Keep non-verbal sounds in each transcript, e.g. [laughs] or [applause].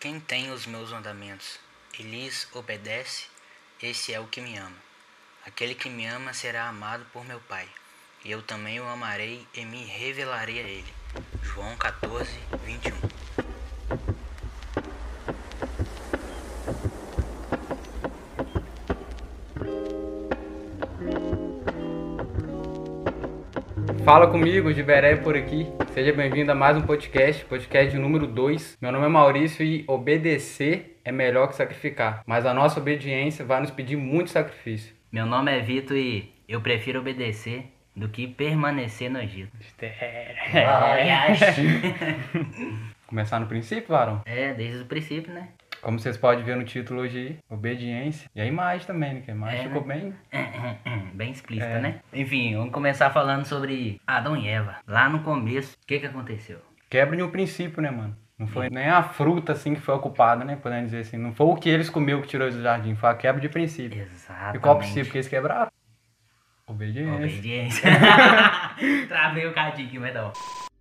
Quem tem os meus mandamentos e lhes obedece, esse é o que me ama. Aquele que me ama será amado por meu Pai, e eu também o amarei e me revelarei a ele. João 14, 21. Fala comigo, Giveré por aqui. Seja bem-vindo a mais um podcast, podcast número 2. Meu nome é Maurício e obedecer é melhor que sacrificar, mas a nossa obediência vai nos pedir muito sacrifício. Meu nome é Vitor e eu prefiro obedecer do que permanecer no Egito. [laughs] Começar no princípio, varão? É, desde o princípio, né? Como vocês podem ver no título hoje, obediência. E a imagem também, né? Que a imagem É, ficou né? bem. [laughs] Bem explícita, É. né? Enfim, vamos começar falando sobre Adão e Eva. Lá no começo, o que que aconteceu? Quebra de um princípio, né, mano? Não foi nem a fruta, assim, que foi ocupada, né? Podemos dizer assim. Não foi o que eles comeu que tirou eles do jardim, foi a quebra de princípio. Exatamente. E qual princípio que eles quebraram? Obediência. Obediência. [laughs] Travei o cadinho aqui, mas não.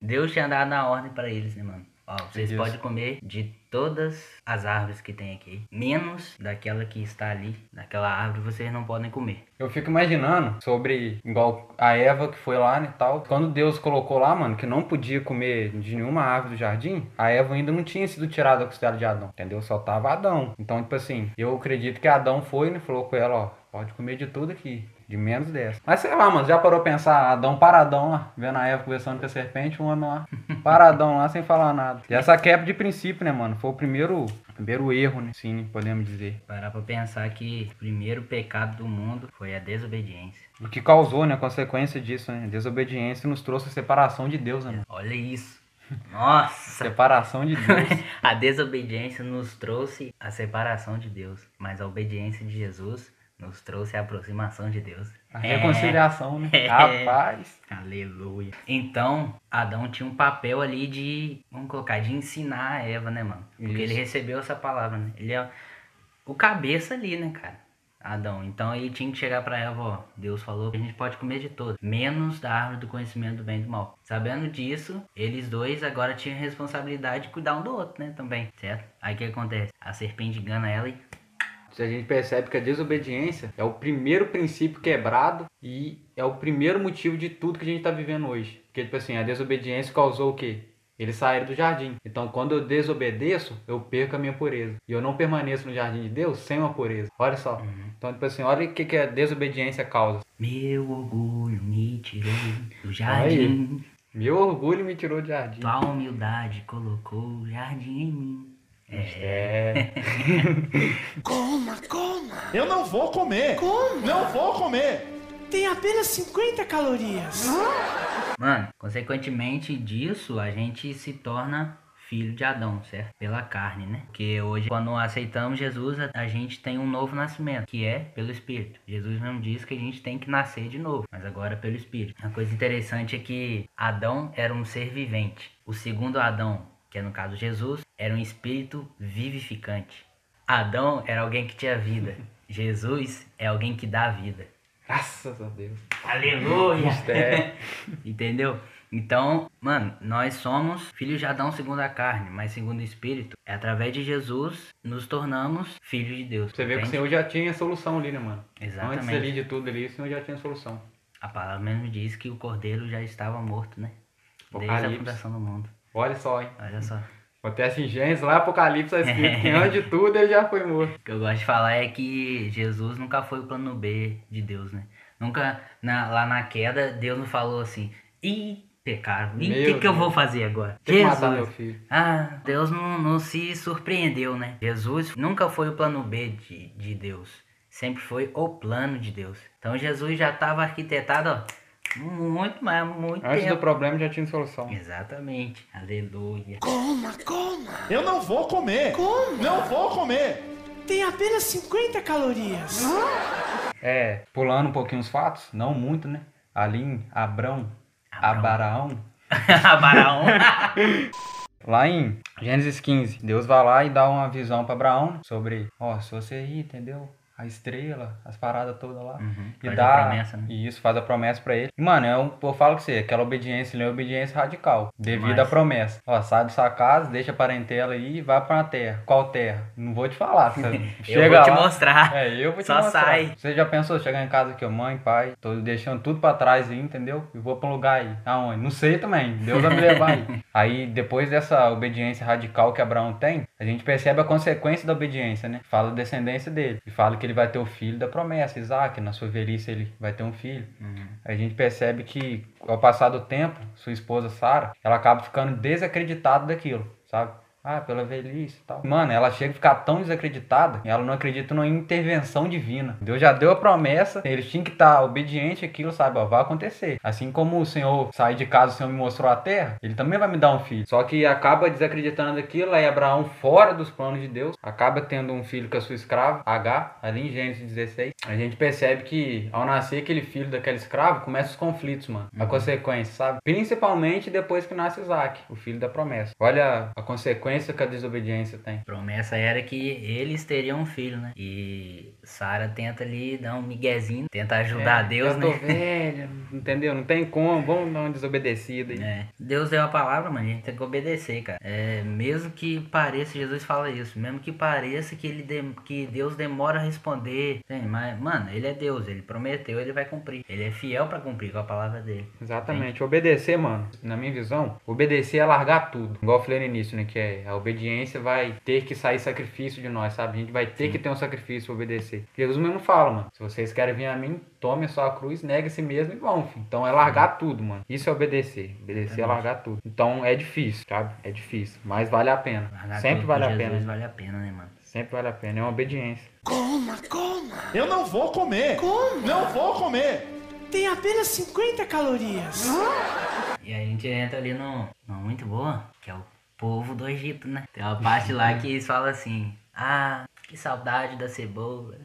Deus tinha dado a ordem pra eles, né, mano? Ó, vocês podem comer de todas as árvores que tem aqui, menos daquela que está ali, daquela árvore vocês não podem comer. Eu fico imaginando sobre, igual a Eva que foi lá, né, tal. Quando Deus colocou lá, mano, que não podia comer de nenhuma árvore do jardim, a Eva ainda não tinha sido tirada da costela de Adão, entendeu? Só tava Adão. Então, tipo assim, eu acredito que Adão foi, né, falou com ela, ó, pode comer de tudo aqui. De menos dessa. Mas sei lá, mano, já parou pra pensar, Adão paradão lá, vendo a Eva conversando com a serpente, um homem lá, paradão lá, sem falar nada. E essa quebra de princípio, né, mano, foi o primeiro, primeiro erro, né, sim, podemos dizer. Parar pra pensar que o primeiro pecado do mundo foi a desobediência. O que causou, né, a consequência disso, né? Desobediência nos trouxe a separação de Deus, né? mano? Olha isso. Nossa! [laughs] Separação de Deus. [laughs] A desobediência nos trouxe a separação de Deus, mas a obediência de Jesus nos trouxe a aproximação de Deus. A reconciliação, né? É. Rapaz. Aleluia. Então, Adão tinha um papel ali de, vamos colocar, de ensinar a Eva, né, mano? Porque Isso. ele recebeu essa palavra, né? Ele é o cabeça ali, né, cara? Adão. Então ele tinha que chegar pra Eva, ó. Deus falou que a gente pode comer de tudo, menos da árvore do conhecimento do bem e do mal. Sabendo disso, eles dois agora tinham responsabilidade de cuidar um do outro, né, também, certo? Aí o que acontece? A serpente engana ela e A gente percebe que a desobediência é o primeiro princípio quebrado e é o primeiro motivo de tudo que a gente tá vivendo hoje. Porque, tipo assim, a desobediência causou o quê? Eles saíram do jardim. Então, quando eu desobedeço, eu perco a minha pureza. E eu não permaneço no jardim de Deus sem uma pureza. Olha só. Então, tipo assim, olha o que, que a desobediência causa. meu orgulho me tirou do jardim. Meu orgulho me tirou do jardim. Tua humildade colocou o jardim em mim. É. [laughs] Coma, coma. Eu não vou comer. Como? Não vou comer. Tem apenas 50 calorias. Mano, consequentemente disso, a gente se torna filho de Adão, certo? Pela carne, né? Porque hoje, quando aceitamos Jesus, a- a gente tem um novo nascimento, que é pelo Espírito. Jesus mesmo diz que a gente tem que nascer de novo, mas agora pelo Espírito. Uma coisa interessante é que Adão era um ser vivente. O segundo Adão, que é no caso Jesus, era um espírito vivificante. Adão era alguém que tinha vida. [laughs] Jesus é alguém que dá vida. Graças a Deus. Aleluia! É. [laughs] Entendeu? Então, mano, nós somos filhos de Adão segundo a carne, mas segundo o Espírito. É através de Jesus nos tornamos filhos de Deus. Você vê que o entende? Senhor já tinha solução ali, né, mano? Exatamente. Antes ali de tudo ali, o Senhor já tinha solução. A palavra mesmo diz que o cordeiro já estava morto, né? Desde a fundação do mundo. Olha só, hein? Olha só. Acontece em Gênesis, lá Apocalipse está escrito que [laughs] antes de tudo ele já foi morto. O que eu gosto de falar é que Jesus nunca foi o plano B de Deus, né? Nunca, na- lá na queda, Deus não falou assim, ih, pecaram, e o que, que eu vou fazer agora? Tem que matar meu filho. Ah, Deus não, não se surpreendeu, né? Jesus nunca foi o plano B de, de Deus. Sempre foi o plano de Deus. Então Jesus já estava arquitetado, ó, muito, mas muito Antes do tempo. problema já tinha solução. Exatamente. Aleluia. Coma, coma. Eu não vou comer. Como? Não vou comer. Tem apenas 50 calorias. É, pulando um pouquinho os fatos, não muito, né? Ali em Abrão, Abaraão, [laughs] Baraão. [laughs] Lá em Gênesis 15, Deus vai lá e dá uma visão para Abraão sobre, ó, se você ir, entendeu? A estrela, as paradas todas lá. Uhum, E faz dá. a promessa, né? E isso, faz a promessa pra ele. E, mano, é um, eu falo com você, aquela obediência ali é obediência radical. Devido Mas- à promessa. Ó, sai da sua casa, deixa a parentela aí e vai pra uma terra. Qual terra? Não vou te falar. [laughs] Eu [laughs] chega vou te lá- mostrar. É, eu vou te Só mostrar. sai. Você já pensou chegar em casa aqui, ó, mãe, pai, tô deixando tudo pra trás aí, entendeu? E vou pra um lugar aí. Aonde? Não sei também. Deus vai me levar aí. [laughs] aí, depois dessa obediência radical que Abraão tem, a gente percebe a consequência da obediência, né? Fala da descendência dele. E fala que ele vai ter o filho da promessa, Isaac. Na sua velhice ele vai ter um filho. A gente percebe que, ao passar do tempo, sua esposa Sara, ela acaba ficando desacreditada daquilo, sabe? Ah, pela velhice e tal. Mano, ela chega a ficar tão desacreditada, ela não acredita numa intervenção divina. Deus já deu a promessa, eles tinham que estar obedientes àquilo, sabe? Ó, vai acontecer. Assim como o Senhor sair de casa, o Senhor me mostrou a terra, ele também vai me dar um filho. Só que acaba desacreditando daquilo, aí Abraão, fora dos planos de Deus, acaba tendo um filho com a sua escrava, H, ali em Gênesis 16. A gente percebe que ao nascer aquele filho daquela escrava, começam os conflitos, mano. A consequência, sabe? Principalmente depois que nasce Isaac, o filho da promessa. Olha a consequência que a desobediência tem. Promessa era que eles teriam um filho, né? E Sara tenta ali dar um miguezinho, tenta ajudar É, Deus, já tô né? [laughs] velha, entendeu? Não tem como, vamos dar uma desobedecida aí. É. Deus deu a palavra, mano, a gente tem que obedecer, cara. É, mesmo que pareça, Jesus fala isso, mesmo que pareça que, ele dem- que Deus demora a responder, tem, mas, mano, ele é Deus, ele prometeu, ele vai cumprir. Ele é fiel pra cumprir com a palavra dele. Exatamente. Obedecer, mano, na minha visão, obedecer é largar tudo. Igual eu falei no início, né? Que é a obediência vai ter que sair sacrifício de nós, sabe? A gente vai ter que ter um sacrifício pra obedecer. Jesus mesmo fala, mano. Se vocês querem vir a mim, tome a sua cruz, negue a si mesmo e vão, filho. Então é largar tudo, mano. Isso é obedecer. Obedecer é largar tudo. Então é difícil, sabe? É difícil. Mas vale a pena. Largar Sempre vale a pena. vale a pena, né, mano? Sempre vale a pena. É uma obediência. Coma, coma. Eu não vou comer. Como? Não vou comer. Tem apenas 50 calorias. E aí a gente entra ali no, no muito boa, que é o povo do Egito, né? Tem uma parte lá que eles falam assim: Ah, que saudade da cebola.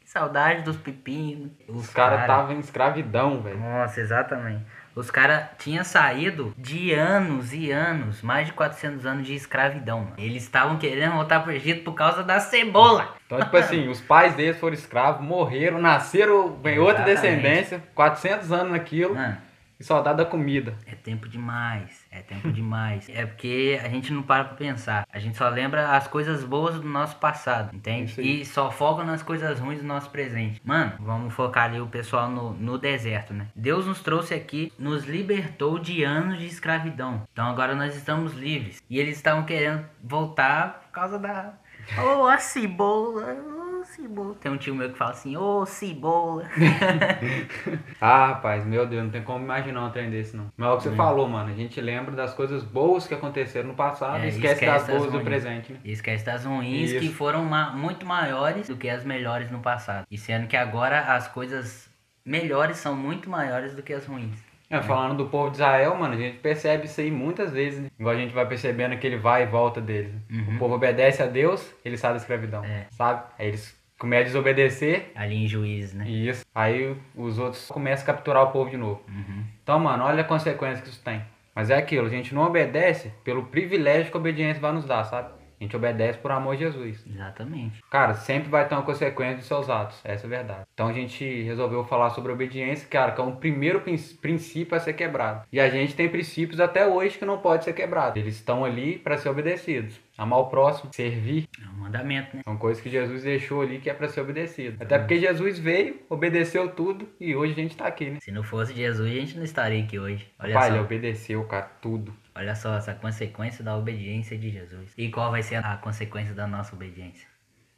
Que saudade dos pepinos. Os caras estavam em escravidão, velho. Nossa, exatamente. Os caras tinham saído de anos e anos, mais de 400 anos de escravidão. Mano. Eles estavam querendo voltar pro Egito por causa da cebola. Então, tipo assim, os pais deles foram escravos, morreram, nasceram, vem outra descendência, 400 anos naquilo, Mano, e só dá da comida. É tempo demais, é tempo [laughs] demais. É porque a gente não para pra pensar. A gente só lembra as coisas boas do nosso passado, entende? Aí. E só foca nas coisas ruins do nosso presente. Mano, vamos focar ali o pessoal no, no deserto, né? Deus nos trouxe aqui, nos libertou de anos de escravidão. Então agora nós estamos livres. E eles estavam querendo voltar por causa da. Ô, a cebola, ô, cebola. Tem um tio meu que fala assim, ô, cebola. [laughs] Ah, rapaz, meu Deus, não tem como imaginar um trem desse, não. Mas é o que você falou, mano. A gente lembra das coisas boas que aconteceram no passado É, e esquece, esquece das das boas do ruins. presente, né? E esquece das ruins Isso. que foram ma- muito maiores do que as melhores no passado. E sendo que agora as coisas melhores são muito maiores do que as ruins. É, falando do povo de Israel, mano, a gente percebe isso aí muitas vezes, né? Igual a gente vai percebendo aquele vai e volta deles. né? O povo obedece a Deus, ele sai da escravidão, É. sabe? Aí eles começam a desobedecer, Ali em juízes, né? e isso. Aí os outros começam a capturar o povo de novo. Uhum. Então, mano, olha a consequência que isso tem. Mas é aquilo, a gente não obedece pelo privilégio que a obediência vai nos dar, sabe? A gente obedece por amor de Jesus. Exatamente. Cara, sempre vai ter uma consequência dos seus atos. Essa é a verdade. Então a gente resolveu falar sobre obediência, cara, que é um primeiro prin- princípio a ser quebrado. E a gente tem princípios até hoje que não pode ser quebrado. Eles estão ali para ser obedecidos. Amar o próximo, servir, É um mandamento, né? são coisas que Jesus deixou ali que é para ser obedecido. Até porque Jesus veio, obedeceu tudo e hoje a gente tá aqui, né? Se não fosse Jesus, a gente não estaria aqui hoje. Olha Pai, só. ele obedeceu, cara, tudo. Olha só essa consequência da obediência de Jesus. E qual vai ser a consequência da nossa obediência?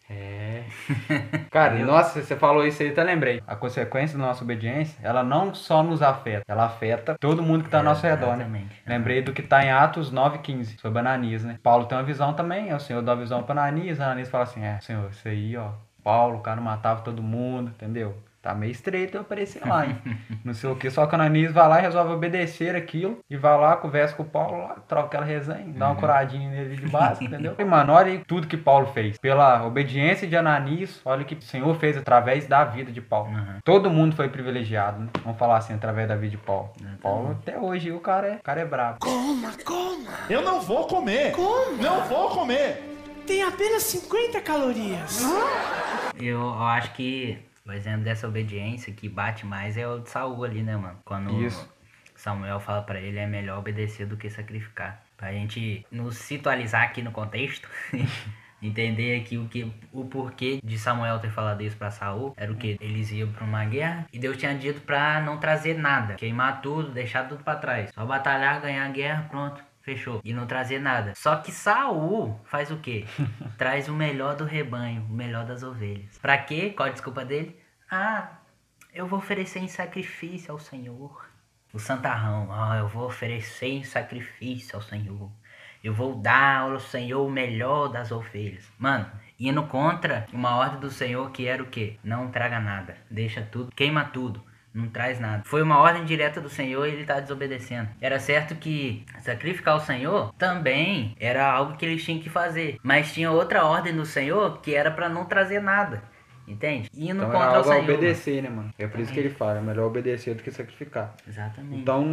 É. [laughs] Cara, nossa, você falou isso aí, até lembrei. A consequência da nossa obediência, ela não só nos afeta, ela afeta todo mundo que tá ao nosso redor, né? Lembrei do que tá em Atos 9,15, sobre Ananias, né? Paulo tem uma visão também, é o Senhor dá uma visão pra Ananias, Ananias fala assim, é, Senhor, isso aí, ó, Paulo, o cara matava todo mundo, entendeu? Tá meio estreito eu aparecer lá, hein? [laughs] Não sei o que, só que o Ananias vai lá e resolve obedecer aquilo, e vai lá, conversa com o Paulo lá, troca aquela resenha, dá uma curadinha nele de base, [laughs] entendeu? E, mano, olha aí tudo que Paulo fez. Pela obediência de Ananias, olha o que o Senhor fez através da vida de Paulo. Uhum. Todo mundo foi privilegiado, né? Vamos falar assim, através da vida de Paulo. Paulo, até hoje, o cara é, o cara é brabo. Coma, coma. Eu não vou comer. Como? Não vou comer. Tem apenas 50 calorias. Eu, eu acho que o exemplo dessa obediência que bate mais é o de Saul ali, né, mano? Quando Isso. Samuel fala pra ele é melhor obedecer do que sacrificar. Pra gente nos situalizar aqui no contexto, [laughs] entender aqui o que o porquê de Samuel ter falado isso pra Saul, era o que eles iam pra uma guerra e Deus tinha dito pra não trazer nada, queimar tudo, deixar tudo pra trás. Só batalhar, ganhar a guerra, pronto. Fechou. E não trazer nada. Só que Saul faz o quê? [laughs] Traz o melhor do rebanho, o melhor das ovelhas. Pra quê? Qual a desculpa dele? Ah, eu vou oferecer em sacrifício ao Senhor. O santarrão, ah, eu vou oferecer em sacrifício ao Senhor. Eu vou dar ao Senhor o melhor das ovelhas. Mano, indo contra uma ordem do Senhor que era o quê? Não traga nada. Deixa tudo, queima tudo. Não traz nada. Foi uma ordem direta do Senhor e ele está desobedecendo. Era certo que sacrificar o Senhor também era algo que eles tinham que fazer. Mas tinha outra ordem do Senhor que era para não trazer nada. Entende? Indo Então era contra o algo a Senhor. obedecer, né, mano? É por isso que ele fala, é melhor obedecer do que sacrificar. Exatamente. Então,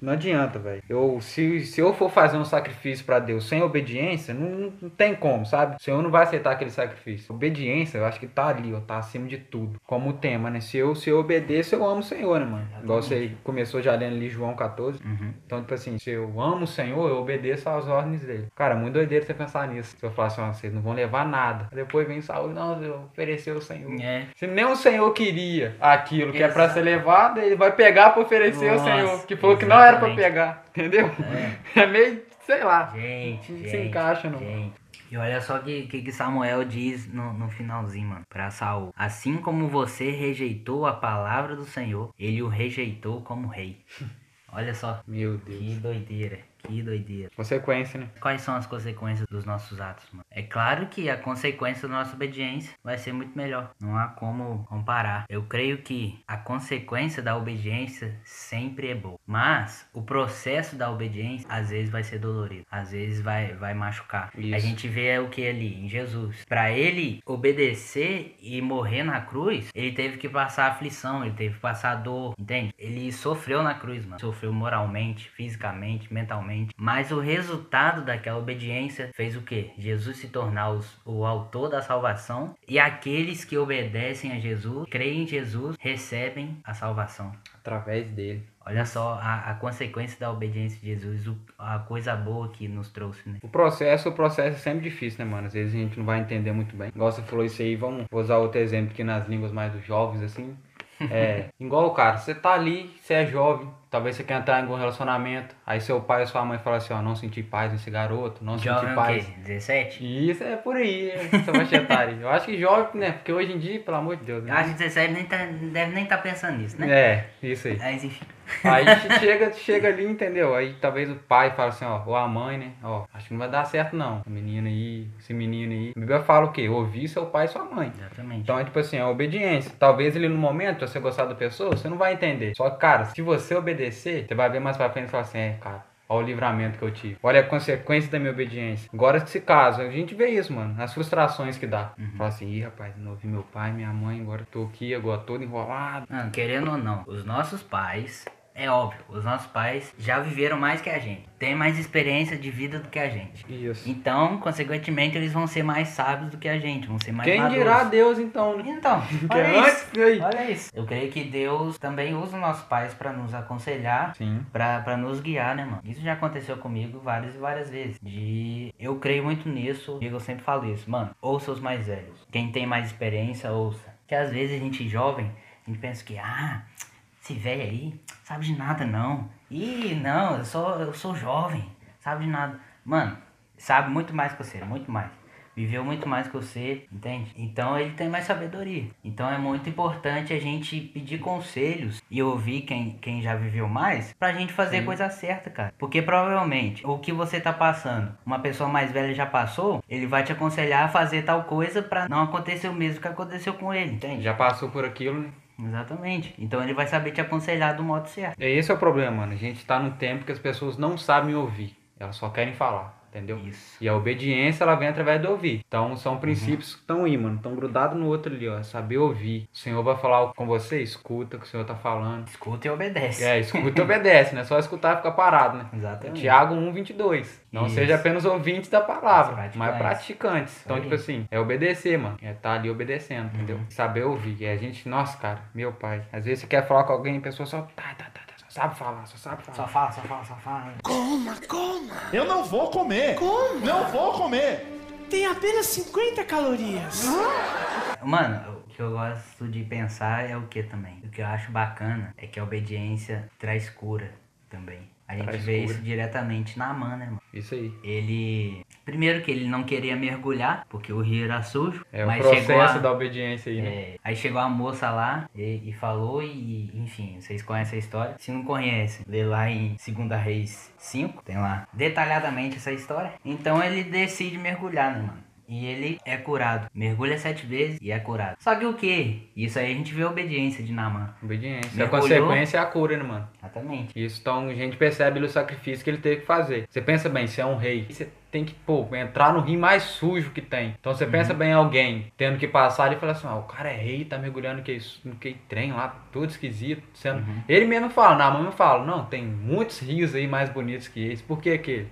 não adianta, velho. Eu, se, se eu for fazer um sacrifício pra Deus sem obediência, não, não tem como, sabe? O Senhor não vai aceitar aquele sacrifício. Obediência, eu acho que tá ali, ó, tá acima de tudo. Como o tema, né? Se eu, se eu obedeço, eu amo o Senhor, né, mano? Igual você começou já lendo ali João 14. Uhum. Então, tipo assim, se eu amo o Senhor, eu obedeço às ordens dele. Cara, muito doideiro você pensar nisso. Se eu falar assim, ó, vocês não vão levar nada. Depois vem Saúl, não, eu ofereceu o Senhor. É. Se nem o Senhor queria aquilo que é pra ser levado, ele vai pegar pra oferecer ao Nossa, Senhor. Que falou que não era pra exatamente. pegar. Entendeu? É, [laughs] meio, sei lá. Gente, Não se gente, encaixa, não. gente. E olha só o que, que, que Samuel diz no, no finalzinho, mano, pra Saul. Assim como você rejeitou a palavra do Senhor, ele o rejeitou como rei. [laughs] Olha só, Meu Deus. que doideira, que doideira. Consequência, né? Quais são as consequências dos nossos atos, mano? É claro que a consequência da nossa obediência vai ser muito melhor. Não há como comparar. Eu creio que a consequência da obediência sempre é boa. Mas o processo da obediência às vezes vai ser dolorido. Às vezes vai, vai machucar. Isso. A gente vê o que ali em Jesus. Para ele obedecer e morrer na cruz, ele teve que passar aflição, ele teve que passar dor, entende? Ele sofreu na cruz, mano. Sofreu moralmente, fisicamente, mentalmente. Mas o resultado daquela obediência fez o quê? Jesus se tornar os- o autor da salvação e aqueles que obedecem a Jesus, creem em Jesus, recebem a salvação. Através dele. Olha só a, a consequência da obediência de Jesus, o- a coisa boa que nos trouxe, né? O processo, o processo é sempre difícil, né, mano? Às vezes a gente não vai entender muito bem. Igual você falou isso aí, vamos vou usar outro exemplo aqui nas línguas mais dos jovens, assim. É, igual, cara, você tá ali, você é jovem, talvez você quer entrar em algum relacionamento, aí seu pai ou sua mãe fala assim, ó, não senti paz nesse garoto, não Jovem senti o paz. quê? 17? Isso é por aí, essa faixa etária. Eu acho que jovem, né? Porque hoje em dia, pelo amor de Deus, Eu né? acho que 17 nem tá, deve nem estar pensando nisso, né? É, isso aí. Mas enfim. Aí che- chega, chega ali, entendeu? Aí talvez o pai fala assim, ó, ou a mãe, né? Ó, acho que não vai dar certo não. O menino aí, esse menino aí. A Bíblia fala o quê? Ouvir seu pai e sua mãe. Exatamente. Então é tipo assim, a obediência. Talvez ele no momento, você gostar da pessoa, você não vai entender. Só que, cara, se você obedecer, você vai ver mais pra frente e falar assim, é, cara, olha o livramento que eu tive. Olha a consequência da minha obediência. Agora, se caso, a gente vê isso, mano. As frustrações que dá. Fala assim, ih, rapaz, não ouvi meu pai, minha mãe, agora tô aqui, agora todo enrolado. Não, querendo ou não, os nossos pais, é óbvio, os nossos pais já viveram mais que a gente. Tem mais experiência de vida do que a gente. Isso. Então, consequentemente, eles vão ser mais sábios do que a gente, vão ser mais Quem maduros. dirá Deus então, né? Então, [laughs] olha antes, isso. Olha isso. Eu creio que Deus também usa os nossos pais pra nos aconselhar, Sim. pra, pra nos guiar, né, mano? Isso já aconteceu comigo várias e várias vezes. De eu creio muito nisso, e eu sempre falo isso, mano. Ouça os mais velhos. Quem tem mais experiência, ouça. Que às vezes a gente jovem, a gente pensa que, ah, esse velho aí sabe de nada não. Ih, não, eu sou, eu sou jovem, sabe de nada. Mano, sabe muito mais que você, muito mais. Viveu muito mais que você, entende? Então ele tem mais sabedoria. Então é muito importante a gente pedir conselhos e ouvir quem, quem já viveu mais pra gente fazer a coisa certa, cara. Porque provavelmente o que você tá passando, uma pessoa mais velha já passou, ele vai te aconselhar a fazer tal coisa pra não acontecer o mesmo que aconteceu com ele, entende? Já passou por aquilo, né? Exatamente. Então ele vai saber te aconselhar do modo certo. É esse é o problema, mano. A gente tá num tempo que as pessoas não sabem ouvir. Elas só querem falar. Entendeu? Isso. E a obediência, ela vem através do ouvir. Então, são princípios que estão aí, mano. Estão grudados no outro ali, ó. É Saber ouvir. O Senhor vai falar com você, escuta o que o Senhor tá falando. Escuta e obedece. É, escuta e obedece, né? Só escutar e ficar parado, né? Exatamente. Tiago 1, 22. Não Isso. seja apenas ouvintes da palavra, Mas praticantes. Então, aí. tipo assim, é obedecer, mano. É estar ali obedecendo, entendeu? Uhum. Saber ouvir. E a gente, nossa, cara, meu pai. Às vezes você quer falar com alguém e a pessoa só tá, tá, tá, tá, sabe falar, só sabe falar. Só fala, só fala, só fala. Coma, coma. Eu não vou comer. Como? Não vou comer. Tem apenas 50 calorias. Mano, o que eu gosto de pensar é o que também? O que eu acho bacana é que a obediência traz cura também. A gente vê isso diretamente na Amã, né, mano? Isso aí. Ele. Primeiro que ele não queria mergulhar, porque o rio era sujo. É mas o processo a... da obediência aí, né? É, aí chegou a moça lá e, e falou, e enfim, vocês conhecem a história. Se não conhecem, lê lá em 2 Reis 5, tem lá detalhadamente essa história. Então ele decide mergulhar, né, mano? E ele é curado. Mergulha sete vezes e é curado. Só que o que? Isso aí a gente vê a obediência de Naamã. Obediência. A Mergulhou. consequência é a cura, né, mano? Exatamente. Isso, então a gente percebe o sacrifício que ele teve que fazer. Você pensa bem, você é um rei, você tem que, pô, entrar no rio mais sujo que tem. Então você pensa bem em alguém tendo que passar ali e falar assim, ah, o cara é rei, tá mergulhando no que, no que trem lá, tudo esquisito. Sendo... Ele mesmo fala, na mão fala, não, tem muitos rios aí mais bonitos que esse. Por que aquele?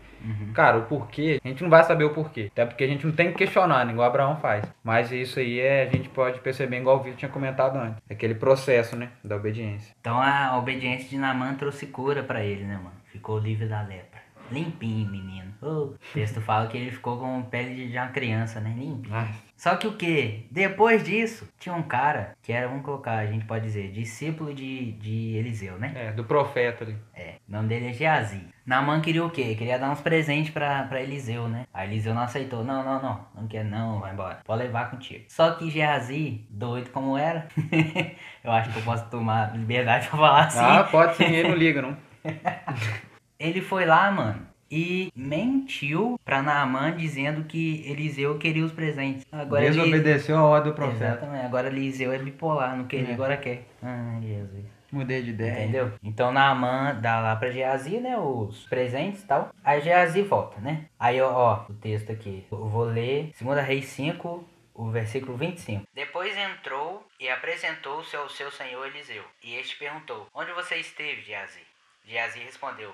Cara, o porquê, a gente não vai saber o porquê. Até porque a gente não tem que questionar, igual Abraão faz. Mas isso aí é, a gente pode perceber, igual o Vitor tinha comentado antes. Aquele processo, né, da obediência. Então a obediência de Naamã trouxe cura pra ele, né, mano? Ficou livre da lepra. Limpinho, menino. O texto fala que ele ficou com pele de uma criança, né? Limpinho. Ai, Só que o que? Depois disso, tinha um cara que era, vamos colocar, a gente pode dizer, discípulo de, de Eliseu, né? é, do profeta ali. É, o nome dele é Geazi. Naamã queria o quê? Queria dar uns presentes pra, pra Eliseu, né? Aí Eliseu não aceitou. Não, não, não. Não quer não, vai embora. Pode levar contigo. Só que Geazi, doido como era, [laughs] eu acho que eu posso tomar liberdade pra falar assim. Ah, pode sim, ele não liga, não. [laughs] Ele foi lá, mano, e mentiu pra Naamã dizendo que Eliseu queria os presentes. Agora ele... Desobedeceu a ordem do profeta. Exatamente. Agora Eliseu é bipolar, não queria, É. agora quer. Ai, Jesus. Mudei de ideia. Entendeu? Então Naamã dá lá pra Geazi, né, os presentes e tal. Aí Geazi volta, né? Aí, ó, ó, o texto aqui. Eu vou ler 2 Reis 5, o versículo 25. Depois entrou e apresentou-se ao seu senhor Eliseu. E este perguntou, onde você esteve, Geazi? Geazi respondeu,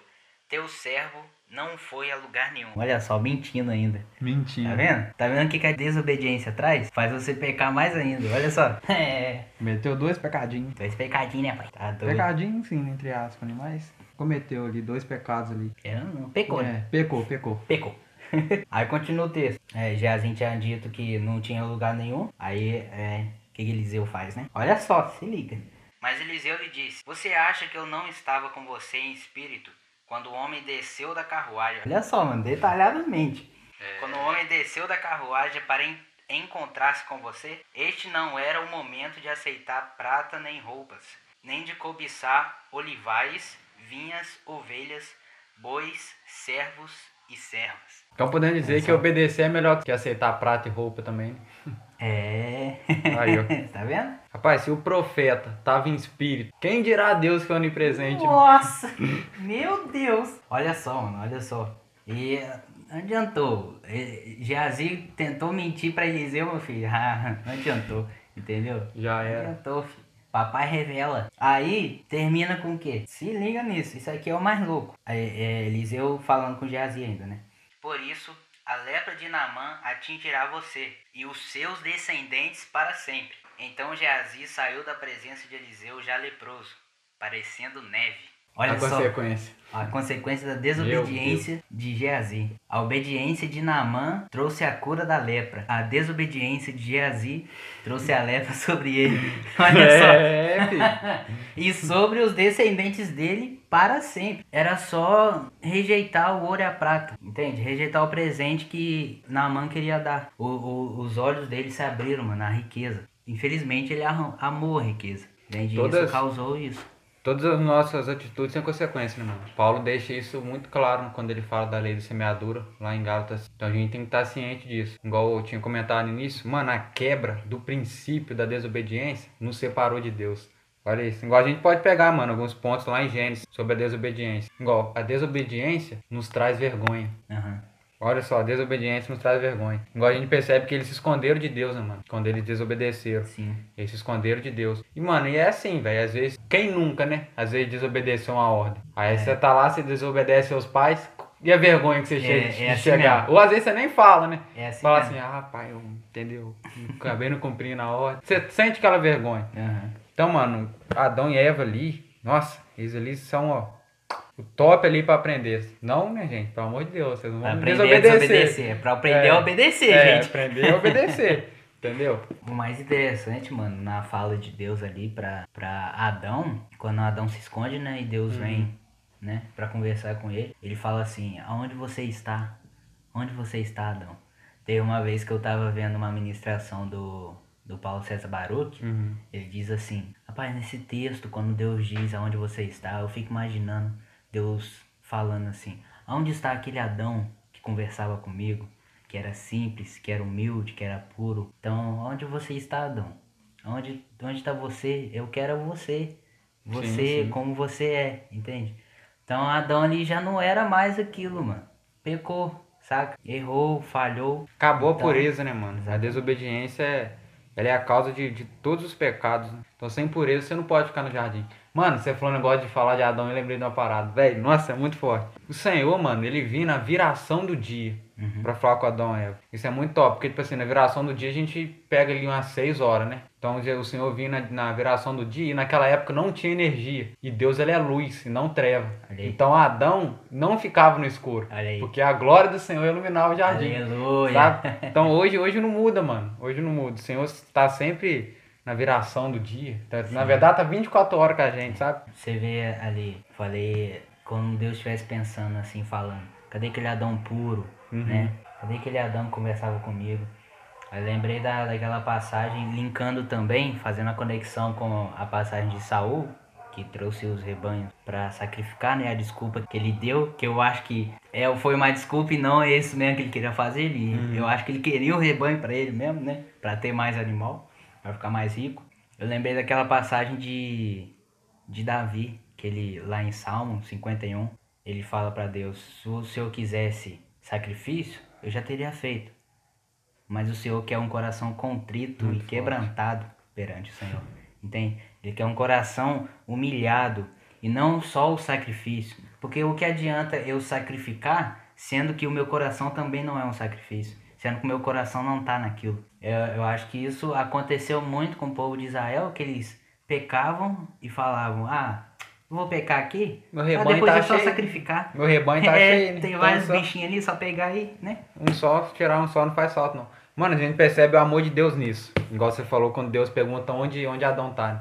teu servo não foi a lugar nenhum. Olha só, mentindo ainda. Tá Mentira. vendo? Tá vendo o que que a desobediência traz? Faz você pecar mais ainda. Olha só. [laughs] É. Meteu dois pecadinhos. Dois pecadinhos, né, pai? Tá doido. Pecadinho, sim, entre aspas, né? Mas cometeu ali dois pecados ali. Eu não. Pecou, né? É, pecou, pecou. Pecou. [laughs] aí continua o texto. É, Geazi tinha dito que não tinha lugar nenhum. Aí, é, o que, que Eliseu faz, né? Olha só, se liga. Mas Eliseu lhe disse: Você acha que eu não estava com você em espírito quando o homem desceu da carruagem? Olha só, mano, detalhadamente. Quando o homem desceu da carruagem para en- encontrar-se com você, este não era o momento de aceitar prata nem roupas, nem de cobiçar olivais, vinhas, ovelhas, bois, servos e servas. Então podemos dizer que obedecer é melhor que aceitar prata e roupa também. [laughs] É. Aí, ó. [laughs] tá vendo? Rapaz, se o profeta tava em espírito, quem dirá a Deus que é onipresente? Nossa! [laughs] Meu Deus! Olha só, mano, olha só. E eh, não adiantou. Geazi tentou mentir pra Eliseu, meu filho. [laughs] Ah, não adiantou, entendeu? Já Não era. adiantou, filho. Papai revela. Aí termina com o quê? Se liga nisso, isso aqui é o mais louco. É, é Eliseu falando com Geazi ainda, né? Por isso, a lepra de Naamã atingirá você e os seus descendentes para sempre. Então Geazi saiu da presença de Eliseu já leproso, parecendo neve. Olha a só consequência. a consequência da desobediência de Geazi. A obediência de Naamã trouxe a cura da lepra. A desobediência de Geazi trouxe a lepra [laughs] sobre ele. Olha só. É, filho. [laughs] E sobre os descendentes dele para sempre. Era só rejeitar o ouro e a prata, entende? Rejeitar o presente que Naamã queria dar. O- o- os olhos dele se abriram, mano, na riqueza. Infelizmente ele amou a riqueza. Entende? Todas- Isso causou isso. Todas as nossas atitudes têm consequência, né, mano? Paulo deixa isso muito claro quando ele fala da lei da semeadura, lá em Gálatas. Então a gente tem que estar ciente disso. Igual eu tinha comentado no início, mano, a quebra do princípio da desobediência nos separou de Deus. Olha isso. Igual a gente pode pegar, mano, alguns pontos lá em Gênesis sobre a desobediência. Igual, a desobediência nos traz vergonha. Aham. Olha só, desobediência nos traz vergonha. Igual a gente percebe que eles se esconderam de Deus, né, mano? Quando eles desobedeceram. Sim. Eles se esconderam de Deus. E, mano, e é assim, velho. Às vezes, quem nunca, né? Às vezes desobedeceu uma ordem. Aí É. você tá lá, você desobedece seus pais. E a vergonha que você É, chega é de assim chegar. mesmo. Ou às vezes você nem fala, né? É assim Fala mesmo. assim, ah, pai, eu, entendeu? Acabei não cumprindo a ordem. Você sente aquela vergonha. Aham. Então, mano, Adão e Eva ali, nossa, eles ali são, ó, o top ali pra aprender. Não, né, gente? Pelo amor de Deus, vocês não vão aprender a desobedecer. desobedecer. É pra aprender É. a obedecer, É, gente. aprender a obedecer. [laughs] Entendeu? O mais interessante, mano, na fala de Deus ali pra, pra Adão, quando Adão se esconde, né, e Deus Uhum. vem, né, pra conversar com ele, ele fala assim: Aonde você está? Onde você está, Adão? Teve uma vez que eu tava vendo uma ministração do, do Paulo César Baruch, Uhum. ele diz assim: Rapaz, nesse texto, quando Deus diz aonde você está, eu fico imaginando Deus falando assim: Aonde está aquele Adão que conversava comigo, que era simples, que era humilde, que era puro? Então, onde você está, Adão? Onde, onde está você? Eu quero você. Você, sim. como você é, entende? Então, Adão ali já não era mais aquilo, mano. Pecou, saca? Errou, falhou. Acabou a Então, pureza, né, mano? A desobediência é, ela é a causa de, de todos os pecados. Né? Então, sem pureza, você não pode ficar no jardim. Mano, você falou um negócio de falar de Adão, eu lembrei de uma parada. Velho, nossa, é muito forte. O Senhor, mano, ele vinha na viração do dia pra falar com Adão e Eva. Isso é muito top, porque, tipo assim, na viração do dia a gente pega ali umas 6 horas, né? Então, o Senhor vinha na, na viração do dia e naquela época não tinha energia. E Deus, ele é luz e não treva. Então, Adão não ficava no escuro. Porque a glória do Senhor iluminava o jardim. Aleluia. Sabe? Então hoje, hoje não muda, mano. Hoje não muda. O Senhor está sempre na viração do dia. Tá- Na verdade, tá 24 horas com a gente, sabe? Você vê ali, falei, como Deus estivesse pensando assim, falando, cadê aquele Adão puro, né? Cadê aquele Adão que conversava comigo? Aí lembrei da, daquela passagem, linkando também, fazendo a conexão com a passagem de Saul, que trouxe os rebanhos para sacrificar, né? A desculpa que ele deu, que eu acho que é, foi uma desculpa e não é isso mesmo que ele queria fazer. Ele, Eu acho que ele queria o rebanho para ele mesmo, né? Para ter mais animal, para ficar mais rico. Eu lembrei daquela passagem de, de Davi, que ele lá em Salmo 51, ele fala para Deus: se o Senhor quisesse sacrifício, eu já teria feito. Mas o Senhor quer um coração contrito e quebrantado perante o Senhor. Entende? Ele quer um coração humilhado e não só o sacrifício. Porque o que adianta eu sacrificar, sendo que o meu coração também não é um sacrifício, sendo que o meu coração não está naquilo. Eu, eu acho que isso aconteceu muito com o povo de Israel, que eles pecavam e falavam: Ah, vou pecar aqui, Meu rebanho depois tá é só cheio. sacrificar. Meu rebanho tá [laughs] é, cheio. né? tem Então, vários bichinhos ali, só pegar aí, né? Um só, tirar um só não faz falta, não. Mano, a gente percebe o amor de Deus nisso. Igual você falou quando Deus pergunta onde, onde Adão tá. né?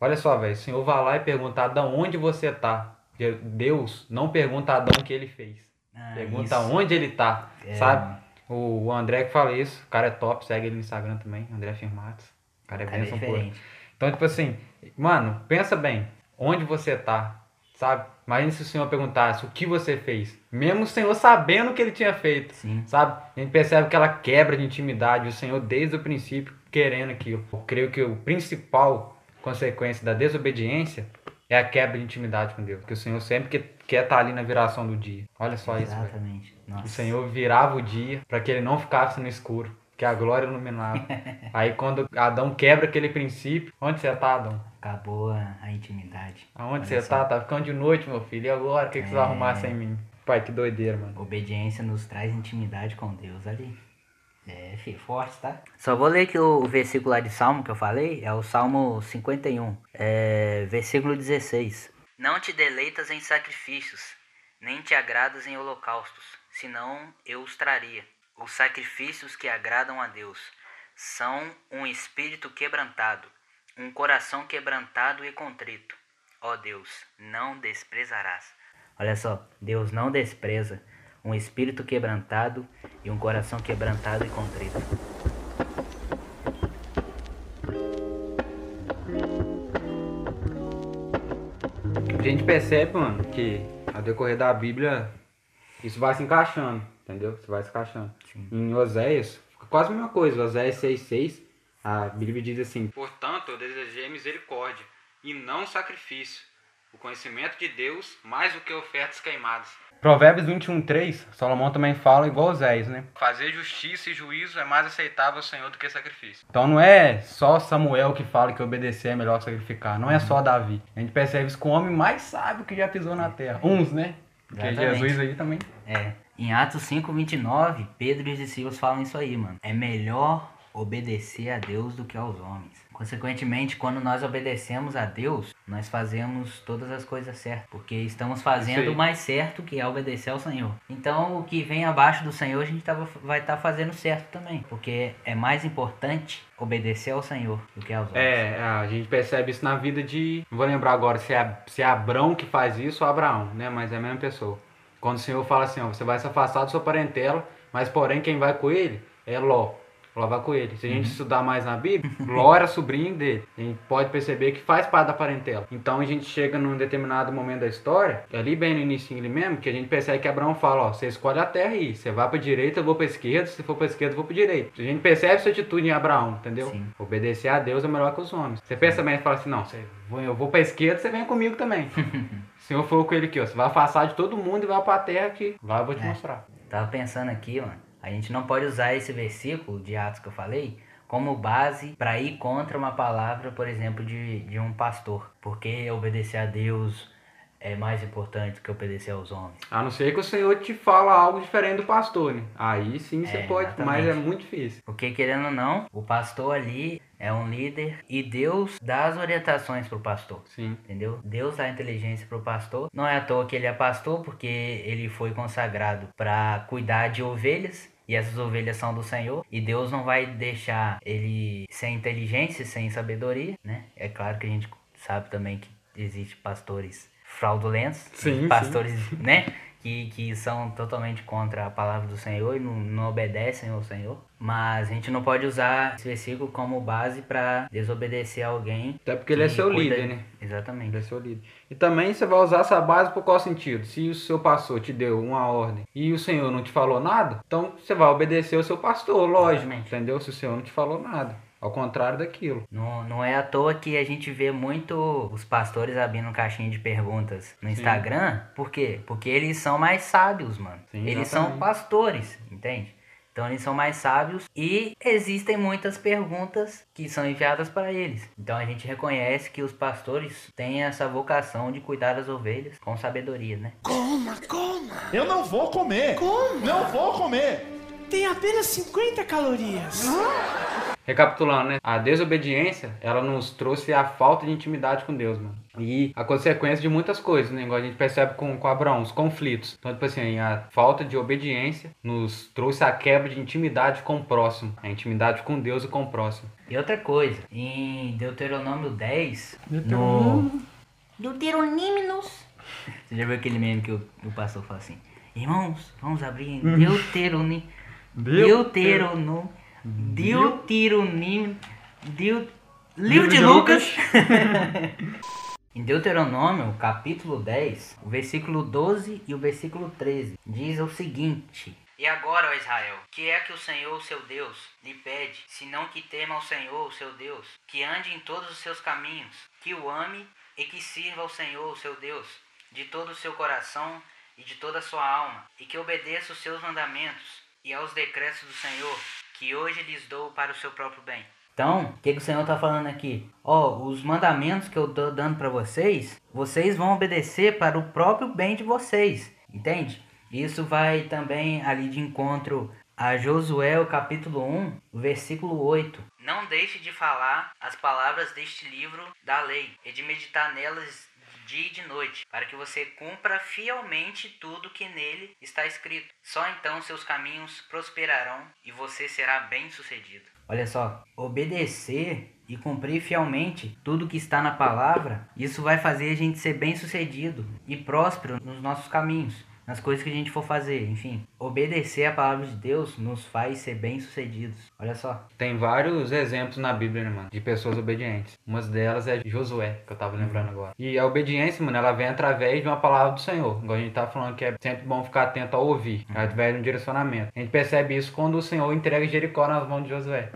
Olha só, velho. O Senhor vai lá e pergunta, Adão, onde você tá? Deus não pergunta a Adão o que ele fez. Ah, pergunta isso. onde ele tá, É, sabe? O, o André que fala isso. O cara é top, segue ele no Instagram também. André Firmatos. O cara é é bênção pura. Então, tipo assim, mano, pensa bem, onde você tá, sabe? Imagina se o Senhor perguntasse o que você fez, mesmo o Senhor sabendo o que ele tinha feito, Sim. sabe? A gente percebe aquela quebra de intimidade, o Senhor desde o princípio querendo aquilo. Eu creio que o principal consequência da desobediência é a quebra de intimidade com Deus, porque o Senhor sempre que- quer estar ali na viração do dia. Olha só isso, velho. Exatamente. O Senhor virava o dia para que ele não ficasse no escuro, que a glória iluminava. [laughs] Aí quando Adão quebra aquele princípio, onde você tá, Adão? Acabou a, a intimidade. Aonde Olha você só. tá? Tá ficando de noite, meu filho. E agora? O que, que você vai É. arrumar sem mim? Pai, que doideira, mano. Obediência nos traz intimidade com Deus ali. É, filho, forte, tá? Só vou ler que o versículo lá de Salmo que eu falei é o Salmo 51, é, versículo 16. Não te deleitas em sacrifícios, nem te agradas em holocaustos, senão eu os traria. Os sacrifícios que agradam a Deus são um espírito quebrantado, um coração quebrantado e contrito. Ó Deus, não desprezarás. Olha só, Deus não despreza um espírito quebrantado e um coração quebrantado e contrito. A gente percebe, mano, que ao decorrer da Bíblia isso vai se encaixando, entendeu? Isso vai se encaixando. Em Oséias, quase a mesma coisa. Oséias 6,6, a Bíblia diz assim: Portanto, eu desejei misericórdia e não sacrifício, o conhecimento de Deus mais do que ofertas queimadas. Provérbios 21:3, Salomão também fala igual Oséias, né? Fazer justiça e juízo é mais aceitável ao Senhor do que sacrifício. Então não é só Samuel que fala que obedecer é melhor que sacrificar, não é só Davi. A gente percebe isso com o homem mais sábio que já pisou na terra. Uns, né? Porque Exatamente. Jesus aí também. É. Em Atos 5:29, Pedro e os discípulos falam isso aí, mano. É melhor obedecer a Deus do que aos homens. Consequentemente, quando nós obedecemos a Deus, nós fazemos todas as coisas certas, porque estamos fazendo o mais certo, que é obedecer ao Senhor. Então, o que vem abaixo do Senhor, a gente tava- vai estar fazendo certo também, porque é mais importante obedecer ao Senhor do que aos homens. É, a gente percebe isso na vida de. Não vou lembrar agora se é, se é Abrão que faz isso ou Abraão, né? Mas é a mesma pessoa. Quando o Senhor fala assim, ó, você vai se afastar da sua parentela, mas porém quem vai com ele é Ló. Ló vai com ele. Se a gente estudar mais na Bíblia, Ló era sobrinho dele. A gente pode perceber que faz parte da parentela. Então a gente chega num determinado momento da história, ali bem no início ali mesmo, que a gente percebe que Abraão fala, ó, você escolhe a terra aí. Você vai pra direita, eu vou pra esquerda. Se for pra esquerda, eu vou pra direita. A gente percebe essa atitude em Abraão, entendeu? Sim. Obedecer a Deus é melhor que os homens. Você pensa também e fala assim, não, você, eu vou pra esquerda, você vem comigo também. o Senhor falou com ele aqui, ó, você vai afastar de todo mundo e vai pra terra que lá eu vou te É. mostrar. Tava pensando aqui, mano. A gente não pode usar esse versículo de Atos que eu falei como base para ir contra uma palavra, por exemplo, de, de um pastor. Porque obedecer a Deus é mais importante do que obedecer aos homens. A não ser que o Senhor te fala algo diferente do pastor, né? Aí sim você É, pode, mas exatamente. é muito difícil. Porque, querendo ou não, o pastor ali é um líder e Deus dá as orientações pro pastor. Sim. Entendeu? Deus dá inteligência pro pastor. Não é à toa que ele é pastor, porque ele foi consagrado para cuidar de ovelhas. E essas ovelhas são do Senhor. E Deus não vai deixar ele sem inteligência, sem sabedoria, né? É claro que a gente sabe também que existe pastores fraudulentos. Sim, Pastores, né? Que, que são totalmente contra a palavra do Senhor e não, não obedecem ao Senhor. Mas a gente não pode usar esse versículo como base para desobedecer alguém. Até porque ele é seu cuida- líder, né? Exatamente. Ele é seu líder. E também você vai usar essa base por qual sentido? Se o seu pastor te deu uma ordem e o Senhor não te falou nada, então você vai obedecer o seu pastor, lógico. Exatamente. Entendeu? Se o Senhor não te falou nada. Ao contrário daquilo. Não, não é à toa que a gente vê muito os pastores abrindo caixinha de perguntas no Instagram. Por quê? Porque eles são mais sábios, mano. Sim, eles são pastores, entende? Então eles são mais sábios e existem muitas perguntas que são enviadas para eles. Então a gente reconhece que os pastores têm essa vocação de cuidar das ovelhas com sabedoria, né? Coma, coma. Eu não vou comer. Como? Não vou comer. Tem apenas 50 calorias. Recapitulando, né? A desobediência, ela nos trouxe a falta de intimidade com Deus, mano. E a consequência de muitas coisas, né? Igual a gente percebe com, com Abraão, os conflitos. Então, tipo assim, a falta de obediência nos trouxe a quebra de intimidade com o próximo. A intimidade com Deus e com o próximo. E outra coisa, em Deuteronômio 10, no Deuteronômios, [laughs] você já viu aquele meme que o, o pastor fala assim, irmãos, vamos abrir em Deuteronômio, Deuteronômio, Deuteronômio, Deut... Livro de Lucas. [laughs] Em Deuteronômio, capítulo 10, o versículo 12 e o versículo 13, diz o seguinte: E agora, ó Israel, que é que o Senhor, seu Deus, lhe pede, senão que tema ao Senhor, seu Deus, que ande em todos os seus caminhos, que o ame e que sirva ao Senhor, seu Deus, de todo o seu coração e de toda a sua alma, e que obedeça os seus mandamentos e aos decretos do Senhor, que hoje lhes dou para o seu próprio bem. Então, o que, que o Senhor está falando aqui? Ó, os mandamentos que eu tô dando para vocês, vocês vão obedecer para o próprio bem de vocês, entende? Isso vai também ali de encontro a Josué, o capítulo 1, o versículo 8. Não deixe de falar as palavras deste livro da lei e de meditar nelas dia e de noite, para que você cumpra fielmente tudo que nele está escrito. Só então seus caminhos prosperarão e você será bem-sucedido. Olha só, obedecer e cumprir fielmente tudo que está na palavra, isso vai fazer a gente ser bem-sucedido e próspero nos nossos caminhos. Nas coisas que a gente for fazer, enfim. Obedecer a palavra de Deus nos faz ser bem-sucedidos. Olha só. Tem vários exemplos na Bíblia, né, mano? De pessoas obedientes. Uma delas é Josué, que eu tava lembrando agora. E a obediência, mano, ela vem através de uma palavra do Senhor. Igual a gente tá falando que é sempre bom ficar atento a ouvir, através de um direcionamento. A gente percebe isso quando o Senhor entrega Jericó nas mãos de Josué.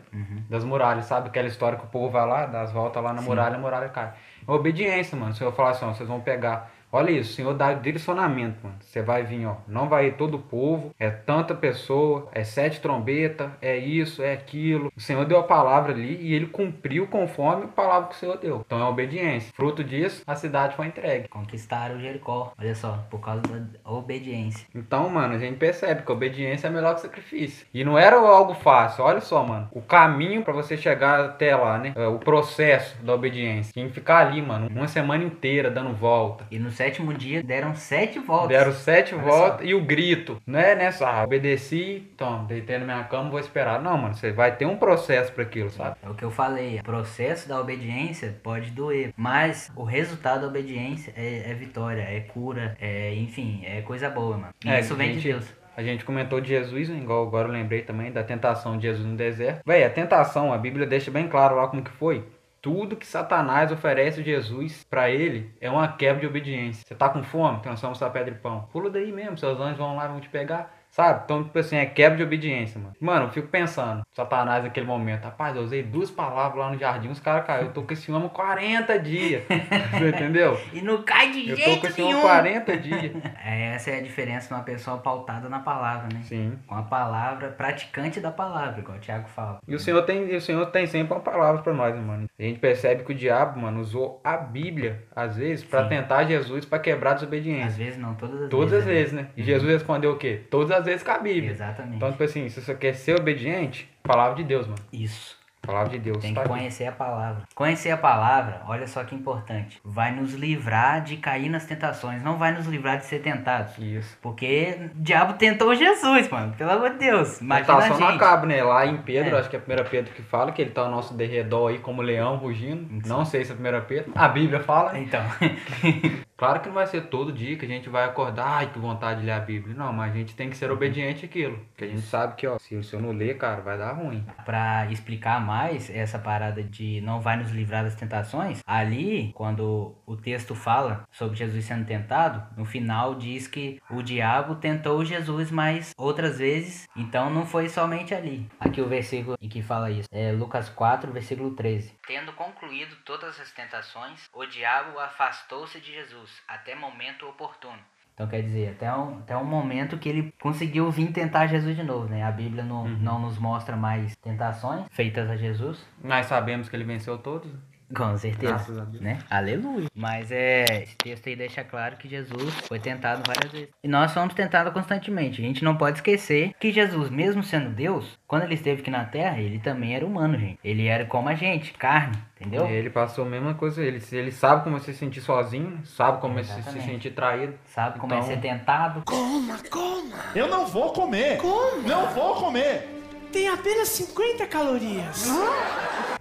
Das muralhas, sabe? Aquela história que o povo vai lá, dá as voltas lá na muralha, a muralha cai. Obediência, mano. O Senhor fala assim, ó, vocês vão pegar Olha isso, o Senhor dá direcionamento, mano. Você vai vir, ó. Não vai ir todo o povo, é tanta pessoa, é sete trombetas, é isso, é aquilo. O Senhor deu a palavra ali e ele cumpriu conforme a palavra que o Senhor deu. Então é obediência. Fruto disso, a cidade foi entregue. Conquistaram Jericó. Olha só, por causa da obediência. Então, mano, a gente percebe que a obediência é melhor que sacrifício. E não era algo fácil. Olha só, mano. O caminho para você chegar até lá, né? É, O processo da obediência. Tinha que ficar ali, mano, uma semana inteira dando volta. E no sétimo dia deram sete voltas. Deram sete Olha voltas e o grito. Não é nessa, ah, obedeci, então, deitei na minha cama, vou esperar. Não, mano, você vai ter um processo para aquilo, sabe? É o que eu falei. O processo da obediência pode doer, mas o resultado da obediência é, é vitória, é cura, é enfim, é coisa boa, mano. E É, isso vem de gente- Deus. A gente comentou de Jesus, né? igual agora eu lembrei também da tentação de Jesus no deserto. Véi, a tentação, a Bíblia deixa bem claro lá como que foi. Tudo que Satanás oferece Jesus pra ele é uma quebra de obediência. Você tá com fome? Transforma essa pedra em pão. Pula daí mesmo, seus anjos vão lá e vão te pegar. Sabe? Então, tipo assim, é quebra de obediência, mano. Mano, eu fico pensando, Satanás naquele momento, rapaz, eu usei duas palavras lá no jardim, os caras caíram. Eu tô com esse homem 40 dias. [laughs] Você entendeu? E não cai de Eu tô jeito com esse homem nenhum. 40 dias. [laughs] É, Essa é a diferença de uma pessoa pautada na palavra, né? Sim. Com a palavra, praticante da palavra, igual o Thiago fala. E o Senhor tem, o Senhor tem sempre uma palavra pra nós, né, mano. A gente percebe que o diabo, mano, usou a Bíblia, às vezes, pra Sim. tentar Jesus pra quebrar a Às desobediência. vezes não, todas as Todas as vezes. vezes, né? E Jesus respondeu o quê? Todas as vezes com a Bíblia. Exatamente. Então, tipo assim, se você quer ser obediente, palavra de Deus, mano. Isso. Palavra de Deus. Tem tá que aqui. conhecer a palavra. Conhecer a palavra, olha só que importante. Vai nos livrar de cair nas tentações. Não vai nos livrar de ser tentados. Isso. Porque o diabo tentou Jesus, mano. Pelo amor de Deus. Imagina Tá gente. não acaba, né? Lá em Pedro, É. acho que é a primeira Pedro que fala que ele tá ao nosso derredor aí como leão rugindo. Sim. Não sei se é a primeira Pedro. A Bíblia fala. Então, [laughs] Claro que não vai ser todo dia que a gente vai acordar, ai, que vontade de ler a Bíblia. Não, mas a gente tem que ser obediente àquilo. Porque a gente sabe que, ó, se, se eu não ler, cara, vai dar ruim. Pra explicar mais essa parada de não vai nos livrar das tentações, ali, quando o texto fala sobre Jesus sendo tentado, no final diz que o diabo tentou Jesus mais outras vezes, então não foi somente ali. Aqui o versículo em que fala isso é Lucas 4, versículo 13. Tendo concluído todas as tentações, o diabo afastou-se de Jesus até momento oportuno. Então quer dizer, até um, até um momento que ele conseguiu vir tentar Jesus de novo, né? A Bíblia não, não nos mostra mais tentações feitas a Jesus. Nós sabemos que ele venceu todos. Com certeza. Graças a Deus. Né? Aleluia. Mas é. Esse texto aí deixa claro que Jesus foi tentado várias vezes. E nós somos tentados constantemente. A gente não pode esquecer que Jesus, mesmo sendo Deus, quando ele esteve aqui na Terra, ele também era humano, gente. Ele era como a gente, carne, entendeu? E ele passou a mesma coisa. Ele, ele sabe como é se sentir sozinho, sabe como é se, sentir traído. Sabe como é Então- ser tentado? Coma, coma. Eu não vou comer. Como? Não vou comer. Tem apenas 50 calorias.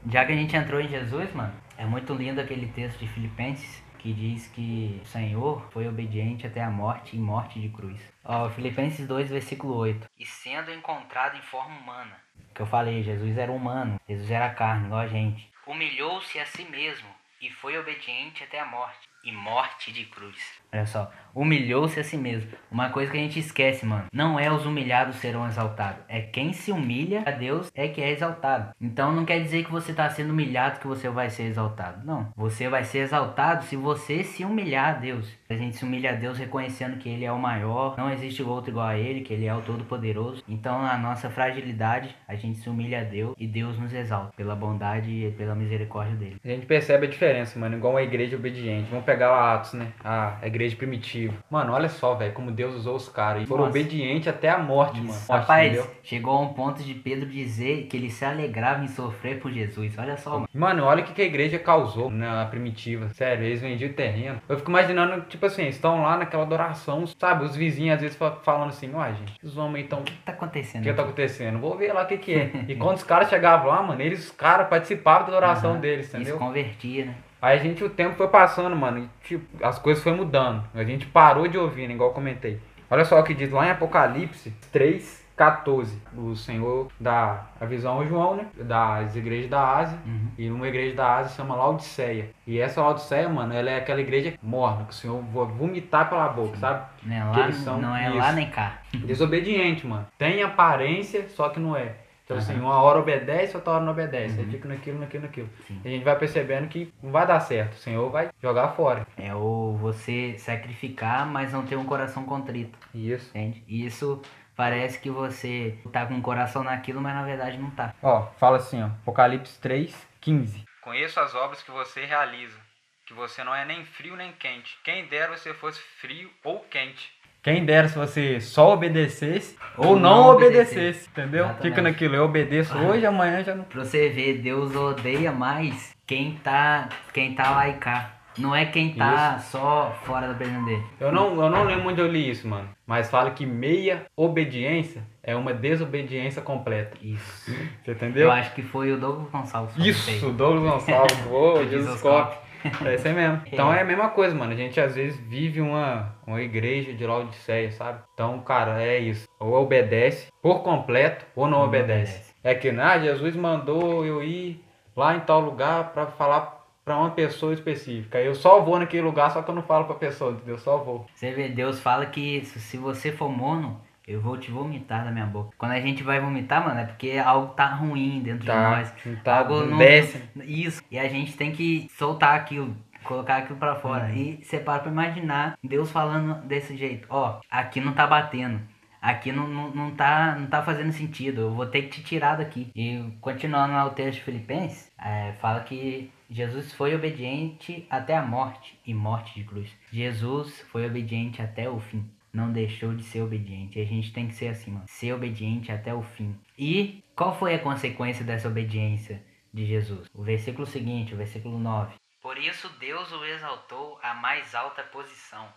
Já que a gente entrou em Jesus, mano, é muito lindo aquele texto de Filipenses que diz que o Senhor foi obediente até a morte e morte de cruz. Ó, Filipenses 2, versículo 8. E sendo encontrado em forma humana, que eu falei, Jesus era humano, Jesus era carne, igual a gente. Humilhou-se a si mesmo e foi obediente até a morte e morte de cruz. Olha só, humilhou-se a si mesmo. Uma coisa que a gente esquece, mano. Não é os humilhados serão exaltados. É quem se humilha a Deus é que é exaltado. Então não quer dizer que você está sendo humilhado que você vai ser exaltado. Não. Você vai ser exaltado se você se humilhar a Deus. A gente se humilha a Deus reconhecendo que Ele é o maior. Não existe outro igual a Ele, que Ele é o Todo-Poderoso. Então na nossa fragilidade, a gente se humilha a Deus e Deus nos exalta pela bondade e pela misericórdia dele. A gente percebe a diferença, mano. Igual uma igreja obediente. Vamos pegar lá Atos, né? A igreja primitiva. Mano, olha só, velho, como Deus usou os caras. E foram Nossa. obedientes até a morte, mano. Isso. Morte, Rapaz, entendeu? chegou a um ponto de Pedro dizer que ele se alegrava em sofrer por Jesus. Olha só, mano. Mano, olha o que que a igreja causou na primitiva. Sério, eles vendiam terreno. Eu fico imaginando, tipo assim, estão lá naquela adoração, sabe? Os vizinhos às vezes fa- falando assim, ó, gente, os homens aí estão O que tá O acontecendo? que tá acontecendo? Vou ver lá o que que é. [laughs] E quando os caras chegavam lá, mano, eles, os caras participavam da oração Aham. deles, entendeu? convertia, né? Aí a gente, o tempo foi passando, mano, e tipo, as coisas foi mudando. A gente parou de ouvir, né, igual eu comentei. Olha só o que diz lá em Apocalipse 3, 14. O Senhor dá a visão ao João, né? Das igrejas da Ásia. Uhum. E uma igreja da Ásia se chama Laodiceia. E essa Laodiceia, mano, ela é aquela igreja morna, que o Senhor vai vomitar pela boca, sabe? Né? Que Lá, não é isso. lá nem cá. Desobediente, mano. Tem aparência, só que não é. Então, Aham. assim, uma hora obedece, outra hora não obedece. Aí Uhum. fica naquilo, naquilo, naquilo. Sim. E a gente vai percebendo que não vai dar certo. O Senhor vai jogar fora. É o você sacrificar, mas não ter um coração contrito. Isso. Entende? E isso parece que você tá com o coração naquilo, mas na verdade não tá. Ó, fala assim, ó. Apocalipse 3, 15. Conheço as obras que você realiza, que você não é nem frio nem quente. Quem dera você fosse frio ou quente. Quem dera se você só obedecesse ou, Ou não, não obedecesse, obedecesse. entendeu? Exatamente. Fica naquilo, eu obedeço hoje, amanhã já não. Pra você ver, Deus odeia mais quem tá, quem tá lá e cá. Não é quem tá só fora da presença dele. Eu não, eu não lembro onde eu li isso, mano. Mas fala que meia obediência é uma desobediência completa. Isso. Você entendeu? Eu acho que foi o Douglas Gonçalves. Isso, fez. Douglas Gonçalves. [laughs] Ô, Jesus. Cop. É isso aí mesmo. Então é a mesma coisa, mano. A gente às vezes vive uma, uma igreja de Laodiceia, sabe? Então, cara, é isso. Ou obedece por completo ou não, não obedece. obedece. É que, ah, Jesus mandou eu ir lá em tal lugar pra falar pra uma pessoa específica. Eu só vou naquele lugar, só que eu não falo pra pessoa, entendeu? Eu só vou. Você vê, Deus fala que se você for mono, eu vou te vomitar da minha boca. Quando a gente vai vomitar, mano, é porque algo tá ruim dentro de Tá, nós. não tá, algo não desce. Isso. E a gente tem que soltar aquilo. Colocar aquilo pra fora. Uhum. E você para pra imaginar Deus falando desse jeito. Ó, aqui não tá batendo. Aqui não, não, não, tá, não tá fazendo sentido. Eu vou ter que te tirar daqui. E continuando lá o texto de Filipenses, é, fala que Jesus foi obediente até a morte e morte de cruz. Jesus foi obediente até o fim. Não deixou de ser obediente. E a gente tem que ser assim, mano. Ser obediente até o fim. E qual foi a consequência dessa obediência de Jesus? O versículo seguinte, o versículo 9. Por isso Deus o exaltou à mais alta posição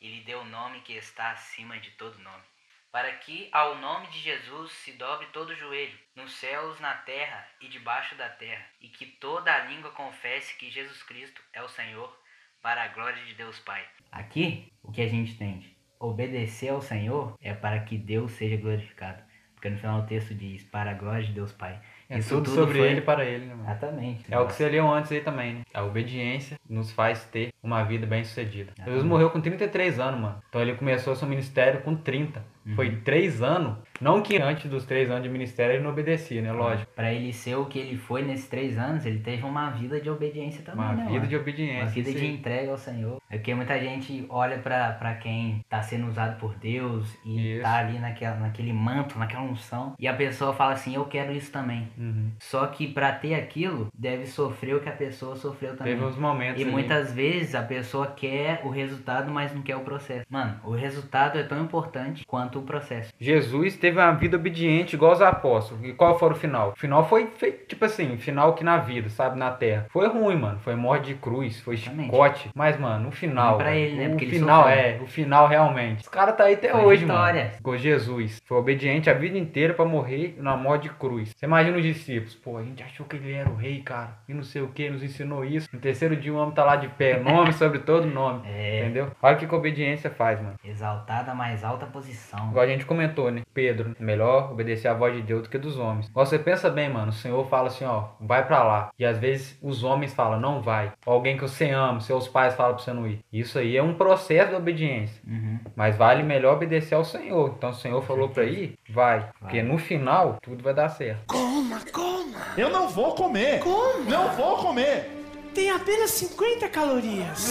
e lhe deu o nome que está acima de todo nome para que ao nome de Jesus se dobre todo joelho, nos céus, na terra e debaixo da terra, e que toda a língua confesse que Jesus Cristo é o Senhor, para a glória de Deus Pai. Aqui, o que a gente entende? Obedecer ao Senhor é para que Deus seja glorificado. Porque no final do texto diz, para a glória de Deus Pai. É Isso tudo, tudo sobre foi- ele para ele, né, mano? Exatamente. É o que você leu antes aí também, né? A obediência nos faz ter uma vida bem sucedida. Jesus morreu com 33 anos, mano. Então ele começou seu ministério com 30. Uhum. Foi 3 anos. Não que antes dos 3 anos de ministério ele não obedecia, né? Lógico. Para ele ser o que ele foi nesses três anos, ele teve uma vida de obediência também, Uma né, vida mano? de obediência. Uma vida isso de entrega ao Senhor. É porque muita gente olha pra, pra quem tá sendo usado por Deus e Isso. tá ali naquela, naquele manto, naquela unção. E a pessoa fala assim, eu quero isso também. Uhum. Só que pra ter aquilo, deve sofrer o que a pessoa sofreu também. Teve uns momentos E ali. muitas vezes a pessoa quer o resultado, mas não quer o processo. Mano, o resultado é tão importante quanto o processo. Jesus teve uma vida obediente igual os apóstolos. E qual foi o final? O final foi, foi, tipo assim, final que na vida, sabe? Na terra. Foi ruim, mano. Foi morte de cruz, foi chicote. Mas, mano, o final. Pra ele, né? O Porque ele final é, o final realmente. Os caras tá aí até Foi hoje, vitória. mano. Ficou Jesus. Foi obediente a vida inteira pra morrer na morte de cruz. Você imagina os discípulos. Pô, a gente achou que ele era o rei, cara. E não sei o que, nos ensinou isso. No terceiro dia o homem tá lá de pé. Nome sobre todo nome. É. Entendeu? Olha o que que a obediência faz, mano. Exaltada a mais alta posição. Igual a gente comentou, né? Pedro, melhor obedecer a voz de Deus do que dos homens. Agora você pensa bem, mano. O Senhor fala assim, ó, vai pra lá. E às vezes os homens falam, não vai. Alguém que você ama, seus pais falam pra você não ir. Isso aí é um processo de obediência. Uhum. Mas vale melhor obedecer ao Senhor. Então o Senhor falou pra ir, vai. Porque no final, tudo vai dar certo. Coma, coma. Eu não vou comer. Como? Não vou comer. Tem apenas 50 calorias.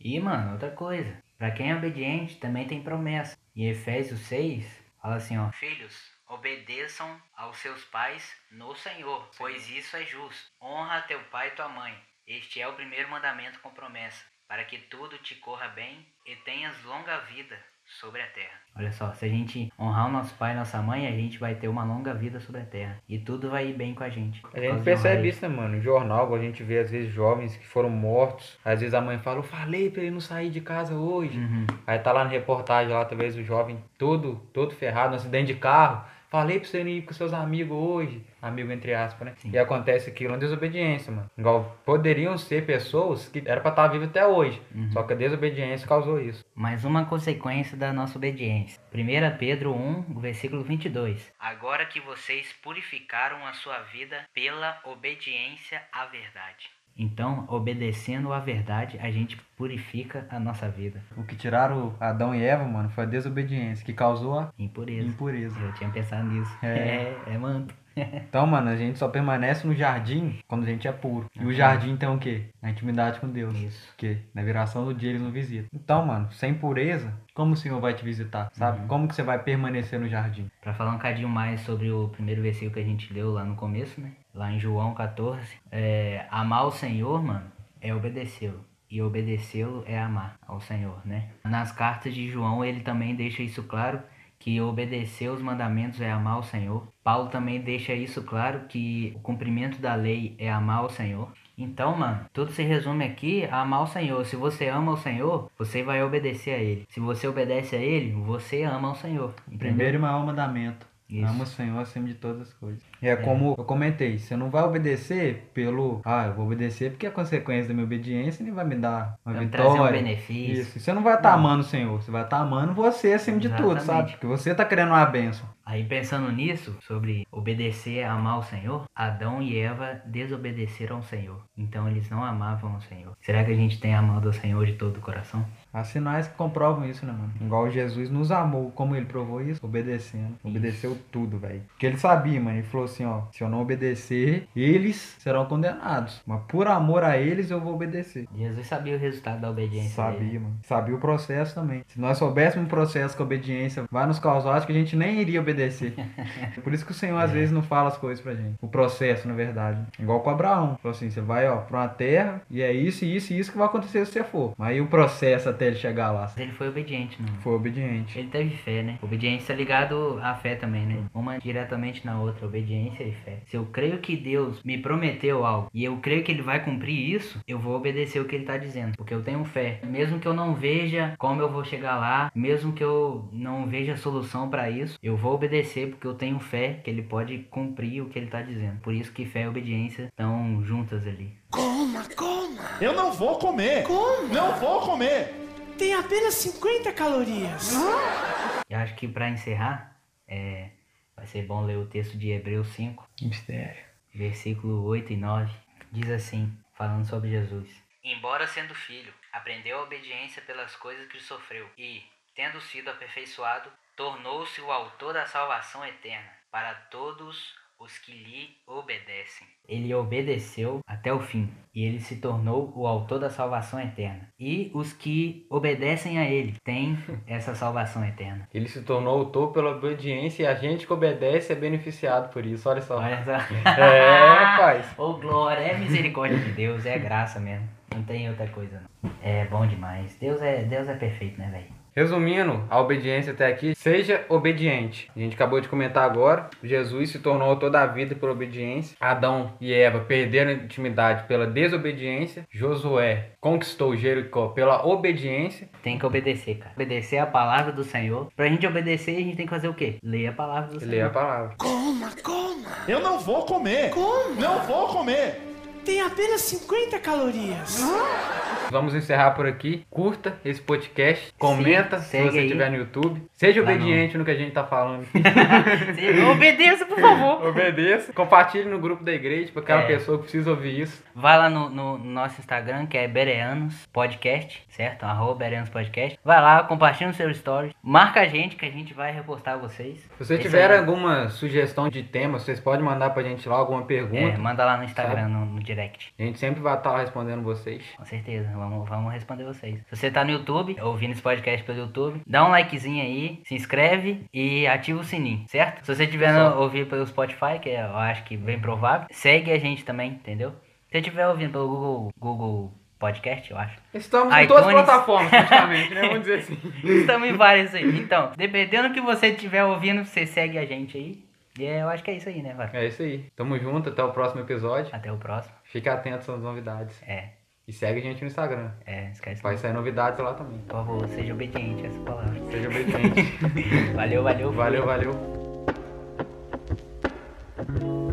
E, mano, outra coisa. Pra quem é obediente, também tem promessa. Em Efésios 6, fala assim, ó. Filhos, obedeçam aos seus pais no Senhor, pois isso é justo. Honra teu pai e tua mãe. Este é o primeiro mandamento com promessa, para que tudo te corra bem e tenhas longa vida sobre a terra. Olha só, se a gente honrar o nosso pai e nossa mãe, a gente vai ter uma longa vida sobre a terra. E tudo vai ir bem com a gente. A gente percebe isso, né, mano? No jornal, a gente vê às vezes jovens que foram mortos. Às vezes a mãe fala, eu falei pra ele não sair de casa hoje. Uhum. Aí tá lá na reportagem lá, talvez o jovem todo, todo ferrado, no acidente de carro. Falei pra você ir com seus amigos hoje. Amigo entre aspas, né? Sim. E acontece aquilo, uma desobediência, mano. Igual poderiam ser pessoas que era pra estar vivas até hoje. Uhum. Só que a desobediência causou isso. Mais uma consequência da nossa obediência. 1 Pedro 1, o versículo 22. Agora que vocês purificaram a sua vida pela obediência à verdade. Então, obedecendo à verdade, a gente purifica a nossa vida. O que tiraram Adão e Eva, mano, foi a desobediência que causou a Impureza. impureza. Eu tinha pensado nisso. É. [laughs] É, é, mano. [laughs] Então, mano, a gente só permanece no jardim quando a gente é puro. E o jardim tem o quê? A intimidade com Deus. Isso. Porque na viração do dia ele não visita. Então, mano, sem pureza, como o Senhor vai te visitar? Sabe? Uhum. Como que você vai permanecer no jardim? Para falar um bocadinho mais sobre o primeiro versículo que a gente leu lá no começo, né? Lá em João 14. É, amar o Senhor, mano, é obedecê-lo. E obedecê-lo é amar ao Senhor, né? Nas cartas de João, ele também deixa isso claro, que obedecer os mandamentos é amar o Senhor. Paulo também deixa isso claro, que o cumprimento da lei é amar o Senhor. Então, mano, tudo se resume aqui a amar o Senhor. Se você ama o Senhor, você vai obedecer a Ele. Se você obedece a Ele, você ama o Senhor. entendeu? Primeiro e maior mandamento. Isso. Ama o Senhor acima de todas as coisas. E é, como eu comentei, você não vai obedecer pelo. Ah, eu vou obedecer porque a consequência da minha obediência nem vai me dar uma Vai vitória. trazer um benefício. Isso. Você não vai estar Não. amando o Senhor, você vai estar amando você acima de tudo, Exatamente. sabe? Porque você tá querendo uma bênção. Aí pensando nisso, sobre obedecer, amar o Senhor, Adão e Eva desobedeceram ao Senhor. Então eles não amavam o Senhor. Será que a gente tem amado o Senhor de todo o coração? Há sinais que comprovam isso, né, mano? Igual Jesus nos amou, como ele provou isso? Obedecendo. Obedeceu tudo, velho. Porque ele sabia, mano. Ele falou assim, ó. Se eu não obedecer, eles serão condenados. Mas por amor a eles, eu vou obedecer. Jesus sabia o resultado da obediência dele. Sabia, mano. Sabia o processo também. Se nós soubéssemos o processo que a obediência vai nos causar, acho que a gente nem iria obedecer. [laughs] Por isso que o Senhor às vezes não fala as coisas pra gente. O processo, na verdade. Igual com Abraão. Falou assim: você vai, ó, pra uma terra e é isso, isso e isso que vai acontecer se você for. Mas aí o processo até ele chegar lá? Mas ele foi obediente, não. Foi obediente. Ele teve fé, né? Obediência ligado à fé também, né? Uma diretamente na outra, obediência e fé. Se eu creio que Deus me prometeu algo e eu creio que ele vai cumprir isso, eu vou obedecer o que ele tá dizendo, porque eu tenho fé. Mesmo que eu não veja como eu vou chegar lá, mesmo que eu não veja solução pra isso, eu vou obedecer porque eu tenho fé que ele pode cumprir o que ele tá dizendo. Por isso que fé e obediência estão juntas ali. Coma, coma. Eu não vou comer. Como? Não vou comer. Tem apenas 50 calorias. Eu acho que pra encerrar, é, vai ser bom ler o texto de Hebreus 5, Mistério. versículo 8 e 9, diz assim, falando sobre Jesus. Embora sendo filho, aprendeu a obediência pelas coisas que sofreu e, tendo sido aperfeiçoado, tornou-se o autor da salvação eterna para todos os que lhe obedecem. Ele obedeceu até o fim e ele se tornou o autor da salvação eterna. E os que obedecem a ele têm [laughs] essa salvação eterna. Ele se tornou autor pela obediência e a gente que obedece é beneficiado por isso. Olha só. Olha só. [laughs] É, rapaz. [laughs] Ô, glória, é misericórdia de Deus, é graça mesmo. Não tem outra coisa, não. É bom demais. Deus é, Deus é perfeito, né, velho? Resumindo a obediência até aqui, seja obediente. A gente acabou de comentar agora. Jesus se tornou toda a vida por obediência. Adão e Eva perderam a intimidade pela desobediência. Josué conquistou Jericó pela obediência. Tem que obedecer, cara. Obedecer a palavra do Senhor. Pra gente obedecer, a gente tem que fazer o quê? Ler a palavra do Senhor. lê a palavra. Coma, coma. Eu não vou comer. Como? Não vou comer. Tem apenas 50 calorias. Vamos encerrar por aqui. Curta esse podcast. Comenta se segue você estiver no YouTube. Seja Lá obediente no... que a gente tá falando. Sim, [laughs] [laughs] Obedeça, por favor. Obedeça. Compartilhe no grupo da igreja para aquela É. pessoa que precisa ouvir isso. Vai lá no, no nosso Instagram, que é Bereanos Podcast, certo? Arroba Bereanos Podcast. Vai lá, compartilha no seu story. Marca a gente que a gente vai repostar vocês. Se você Esse tiver alguma sugestão de tema, vocês podem mandar pra gente lá alguma É, pergunta. manda lá no Instagram, no, no direct. A gente sempre vai estar respondendo vocês. Com certeza, vamos, vamos responder vocês. Se você tá no YouTube, ouvindo esse podcast pelo YouTube, dá um likezinho aí, se inscreve e ativa o sininho, certo? Se você tiver no, ouvir pelo Spotify, que é, eu acho que bem provável, segue a gente também, entendeu? Se você estiver ouvindo pelo Google, Google Podcast, eu acho. Estamos em todas as iTunes. plataformas, praticamente, né? Vamos dizer [laughs] assim. Estamos em vários aí. Então, dependendo do que você estiver ouvindo, você segue a gente aí. E é, eu acho que é isso aí, né, Vara? É isso aí. Tamo junto, até o próximo episódio. Até o próximo. Fique atento às novidades. É, e segue a gente no Instagram. É, esquece. Vai sair novidades lá também. Por favor, seja obediente a essa palavra. Seja obediente. [laughs] valeu, valeu. Valeu, filho. valeu.